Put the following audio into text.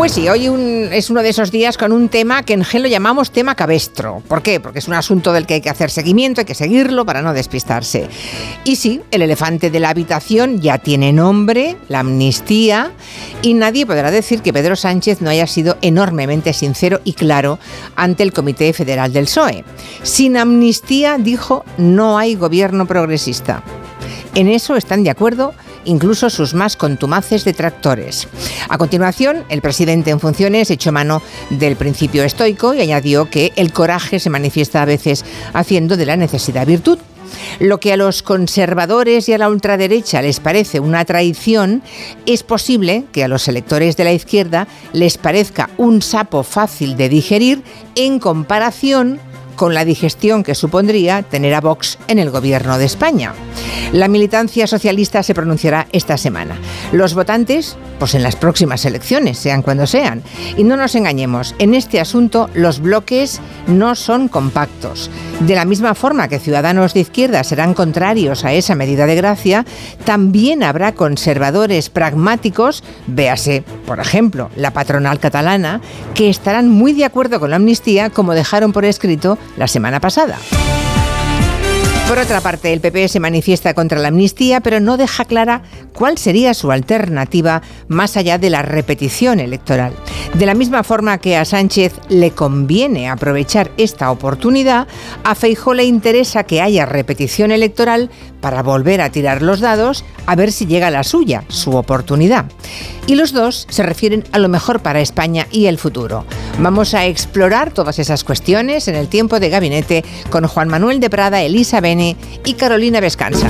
Pues sí, hoy es uno de esos días con un tema que en GEL lo llamamos tema cabestro. ¿Por qué? Porque es un asunto del que hay que hacer seguimiento, hay que seguirlo para no despistarse. Y sí, el elefante de la habitación ya tiene nombre, la amnistía, y nadie podrá decir que Pedro Sánchez no haya sido enormemente sincero y claro ante el Comité Federal del PSOE. Sin amnistía, dijo, no hay gobierno progresista. En eso están de acuerdo incluso sus más contumaces detractores. A continuación, el presidente en funciones echó mano del principio estoico y añadió que el coraje se manifiesta a veces haciendo de la necesidad virtud. Lo que a los conservadores y a la ultraderecha les parece una traición, es posible que a los electores de la izquierda les parezca un sapo fácil de digerir en comparación con la digestión que supondría tener a Vox en el gobierno de España. La militancia socialista se pronunciará esta semana. Los votantes, pues en las próximas elecciones, sean cuando sean. Y no nos engañemos, en este asunto los bloques no son compactos. De la misma forma que ciudadanos de izquierda serán contrarios a esa medida de gracia, también habrá conservadores pragmáticos, véase, por ejemplo, la patronal catalana, que estarán muy de acuerdo con la amnistía como dejaron por escrito la semana pasada. Por otra parte, el PP se manifiesta contra la amnistía, pero no deja clara cuál sería su alternativa más allá de la repetición electoral. De la misma forma que a Sánchez le conviene aprovechar esta oportunidad, a Feijó le interesa que haya repetición electoral para volver a tirar los dados a ver si llega la suya, su oportunidad. Y los dos se refieren a lo mejor para España y el futuro. Vamos a explorar todas esas cuestiones en el tiempo de gabinete con Juan Manuel de Prada, Elisa Bene y Carolina Vescanza.